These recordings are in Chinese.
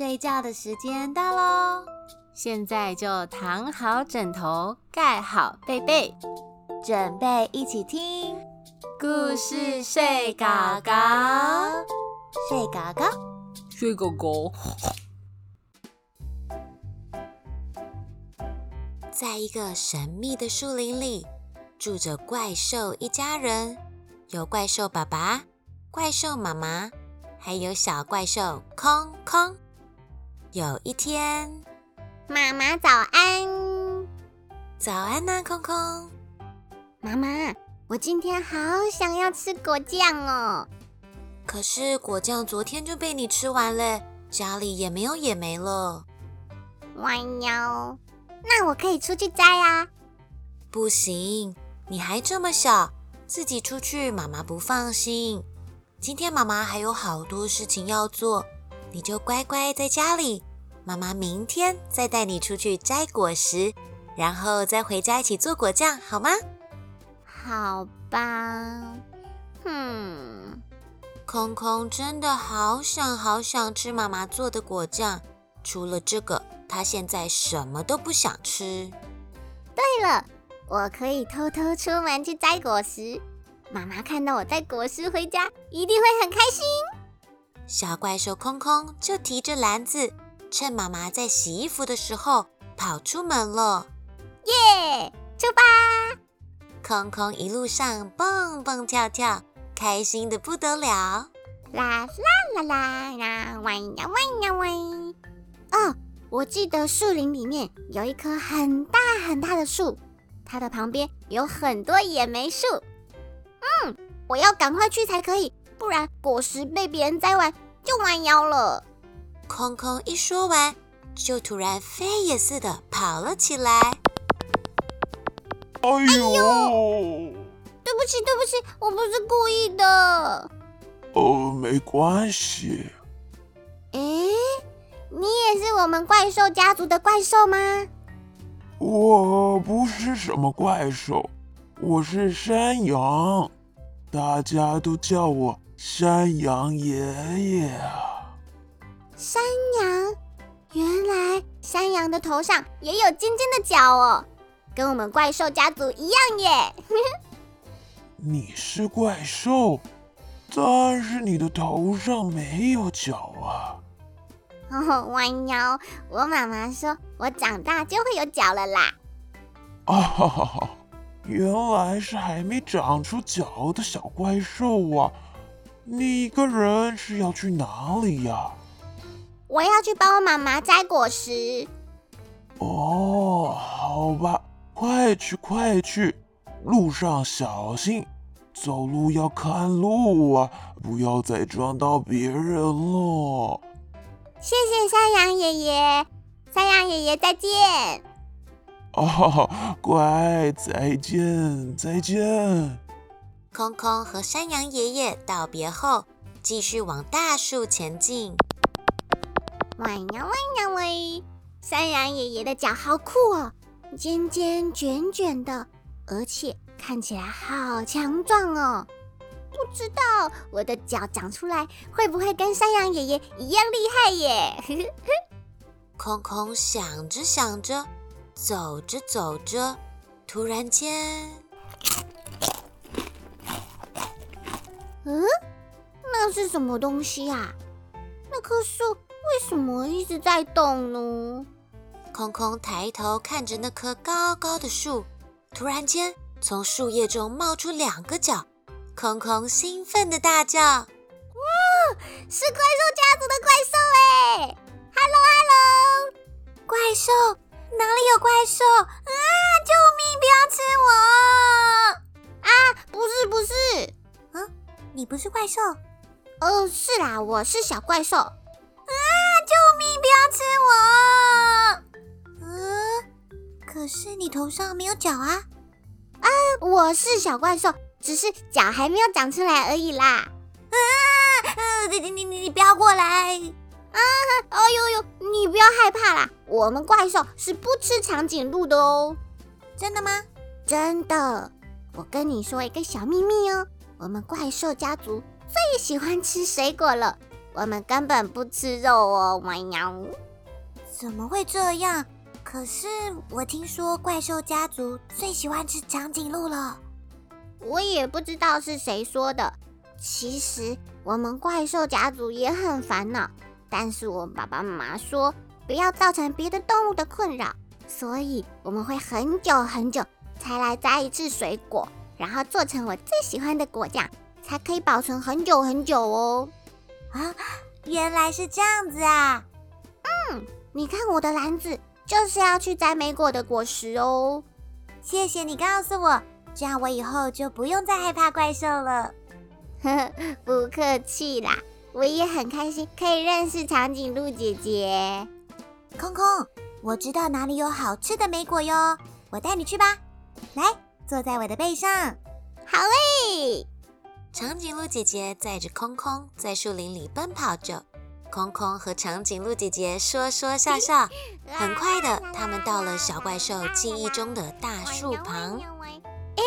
睡觉的时间到喽！现在就躺好枕头，盖好被被，准备一起听故事睡狗狗，睡狗狗，睡狗狗。在一个神秘的树林里，住着怪兽一家人，有怪兽爸爸、怪兽妈妈。还有小怪兽空空。有一天，妈妈早安，早安呐，空空。妈妈，我今天好想要吃果酱哦。可是果酱昨天就被你吃完了，家里也没有野莓了。弯腰，那我可以出去摘啊？不行，你还这么小，自己出去妈妈不放心。今天妈妈还有好多事情要做，你就乖乖在家里。妈妈明天再带你出去摘果实，然后再回家一起做果酱，好吗？好吧。哼，空空真的好想好想吃妈妈做的果酱。除了这个，他现在什么都不想吃。对了，我可以偷偷出门去摘果实。妈妈看到我带果实回家，一定会很开心。小怪兽空空就提着篮子，趁妈妈在洗衣服的时候跑出门了。耶，出发！空空一路上蹦蹦跳跳，开心的不得了。啦啦啦啦啦，喂呀喂呀喂。哦，我记得树林里面有一棵很大很大的树，它的旁边有很多野莓树。嗯，我要赶快去才可以，不然果实被别人摘完就弯腰了。空空一说完，就突然飞也似的跑了起来。哎呦！对不起，对不起，我不是故意的。哦，没关系。哎，你也是我们怪兽家族的怪兽吗？我不是什么怪兽。我是山羊，大家都叫我山羊爷爷啊。山羊，原来山羊的头上也有尖尖的角哦，跟我们怪兽家族一样耶。你是怪兽，但是你的头上没有角啊。哦，弯腰，我妈妈说我长大就会有角了啦。啊哈哈哈。原来是还没长出脚的小怪兽啊！你一个人是要去哪里呀？我要去帮我妈妈摘果实。哦，好吧，快去快去，路上小心，走路要看路啊，不要再撞到别人了。谢谢山羊爷爷，山羊爷爷再见。哦，乖，再见，再见。空空和山羊爷爷道别后，继续往大树前进。喂呀喂呀喂！山羊爷爷的脚好酷哦，尖尖卷卷的，而且看起来好强壮哦。不知道我的脚长出来会不会跟山羊爷爷一样厉害耶？空空想着想着。走着走着，突然间，嗯，那是什么东西呀？那棵树为什么一直在动呢？空空抬头看着那棵高高的树，突然间从树叶中冒出两个脚，空空兴奋的大叫：“哇，是怪兽家族的怪兽哎！Hello，Hello，怪兽。”哪里有怪兽啊！救命！不要吃我！啊，不是不是，嗯，你不是怪兽？哦，是啦，我是小怪兽。啊！救命！不要吃我！嗯，可是你头上没有脚啊！啊，我是小怪兽，只是脚还没有长出来而已啦。啊！你你你你不要过来！啊！哦呦呦！你不要害怕啦，我们怪兽是不吃长颈鹿的哦。真的吗？真的。我跟你说一个小秘密哦，我们怪兽家族最喜欢吃水果了，我们根本不吃肉哦，哇喵！怎么会这样？可是我听说怪兽家族最喜欢吃长颈鹿了。我也不知道是谁说的。其实我们怪兽家族也很烦恼，但是我爸爸妈妈说不要造成别的动物的困扰，所以我们会很久很久才来摘一次水果，然后做成我最喜欢的果酱，才可以保存很久很久哦。啊，原来是这样子啊！嗯，你看我的篮子就是要去摘莓果的果实哦。谢谢你告诉我，这样我以后就不用再害怕怪兽了。呵呵，不客气啦，我也很开心可以认识长颈鹿姐姐。空空，我知道哪里有好吃的莓果哟，我带你去吧。来，坐在我的背上。好嘞。长颈鹿姐姐载着空空在树林里奔跑着，空空和长颈鹿姐姐说说笑笑。很快的，他们到了小怪兽记忆中的大树旁。哎，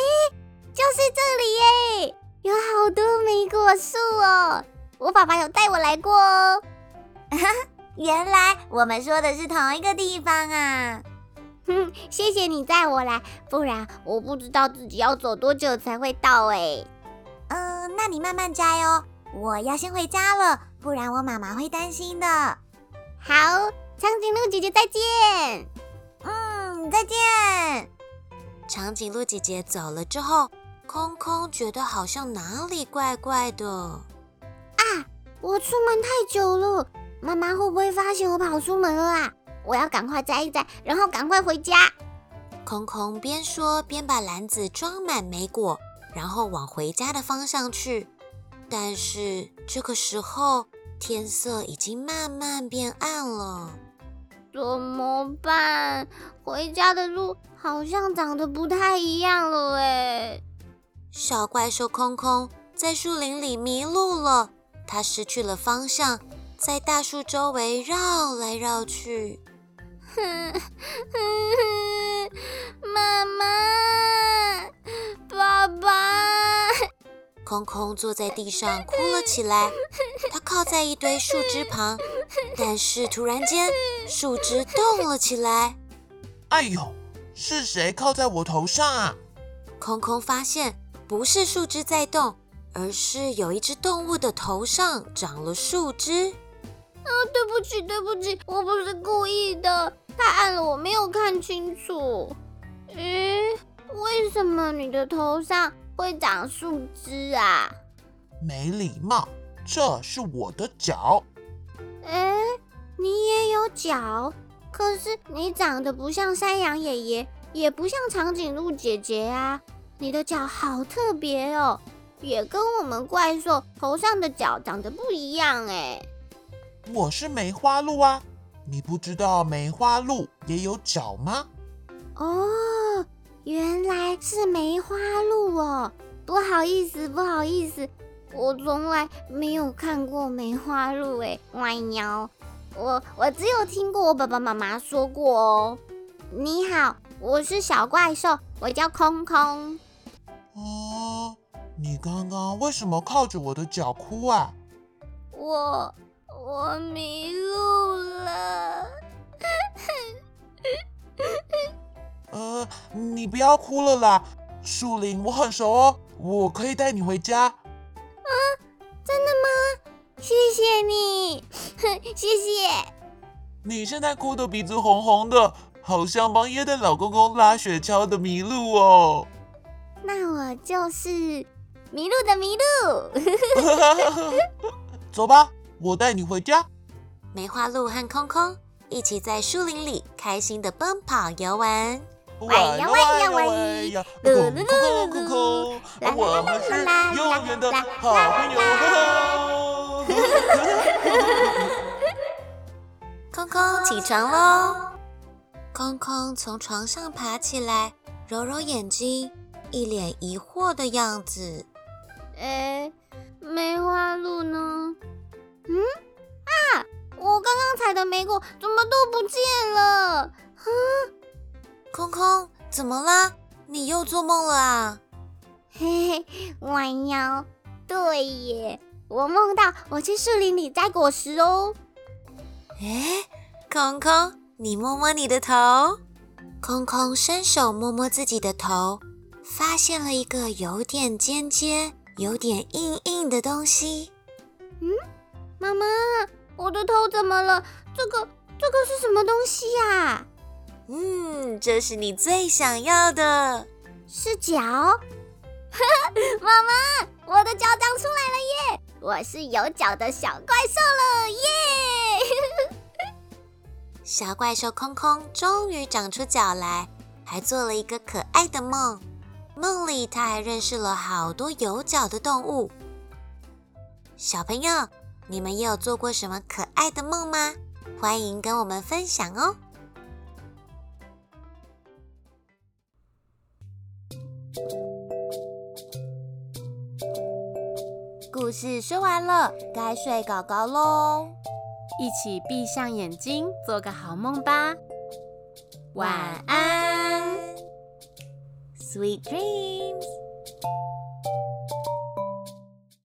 就是这里耶！有好多莓果树哦，我爸爸有带我来过哦。原来我们说的是同一个地方啊！哼，谢谢你载我来，不然我不知道自己要走多久才会到哎。嗯，那你慢慢摘哦，我要先回家了，不然我妈妈会担心的。好，长颈鹿姐姐再见。嗯，再见。长颈鹿姐姐走了之后，空空觉得好像哪里怪怪的。啊，我出门太久了，妈妈会不会发现我跑出门了啊？我要赶快摘一摘，然后赶快回家。空空边说边把篮子装满莓果。然后往回家的方向去，但是这个时候天色已经慢慢变暗了，怎么办？回家的路好像长得不太一样了哎！小怪兽空空在树林里迷路了，它失去了方向，在大树周围绕来绕去。哼哼哼，妈妈。爸爸，空空坐在地上哭了起来。他靠在一堆树枝旁，但是突然间，树枝动了起来。哎呦，是谁靠在我头上啊？空空发现不是树枝在动，而是有一只动物的头上长了树枝。啊，对不起，对不起，我不是故意的，太暗了，我没有看清楚。咦？为什么你的头上会长树枝啊？没礼貌，这是我的脚。哎，你也有脚，可是你长得不像山羊爷爷，也不像长颈鹿姐姐啊。你的脚好特别哦，也跟我们怪兽头上的脚长得不一样哎。我是梅花鹿啊，你不知道梅花鹿也有脚吗？哦。原来是梅花鹿哦，不好意思，不好意思，我从来没有看过梅花鹿哎，歪喵，我我只有听过我爸爸妈妈说过哦。你好，我是小怪兽，我叫空空。哦，你刚刚为什么靠着我的脚哭啊？我我迷路呃，你不要哭了啦，树林我很熟哦，我可以带你回家。啊，真的吗？谢谢你，谢谢。你现在哭的鼻子红红的，好像帮耶诞老公公拉雪橇的麋鹿哦。那我就是麋鹿的麋鹿。走吧，我带你回家。梅花鹿和空空一起在树林里开心的奔跑游玩。玩呀喂呀喂呀，空空空空，我们是永远的好朋友。空空起床喽！空空从床上爬起来，揉揉眼睛，一脸疑惑的样子。哎，梅花鹿呢？嗯啊，我刚刚采的梅果怎么都不见了？哼！空空，怎么啦？你又做梦了啊？嘿嘿，弯腰，对耶，我梦到我去树林里摘果实哦。哎，空空，你摸摸你的头。空空伸手摸摸自己的头，发现了一个有点尖尖、有点硬硬的东西。嗯，妈妈，我的头怎么了？这个这个是什么东西呀？嗯，这是你最想要的，是脚。妈妈，我的脚长出来了耶！我是有脚的小怪兽了耶！小怪兽空空终于长出脚来，还做了一个可爱的梦。梦里，他还认识了好多有脚的动物。小朋友，你们也有做过什么可爱的梦吗？欢迎跟我们分享哦！故事说完了，该睡狗狗喽。一起闭上眼睛，做个好梦吧。晚安，Sweet dreams。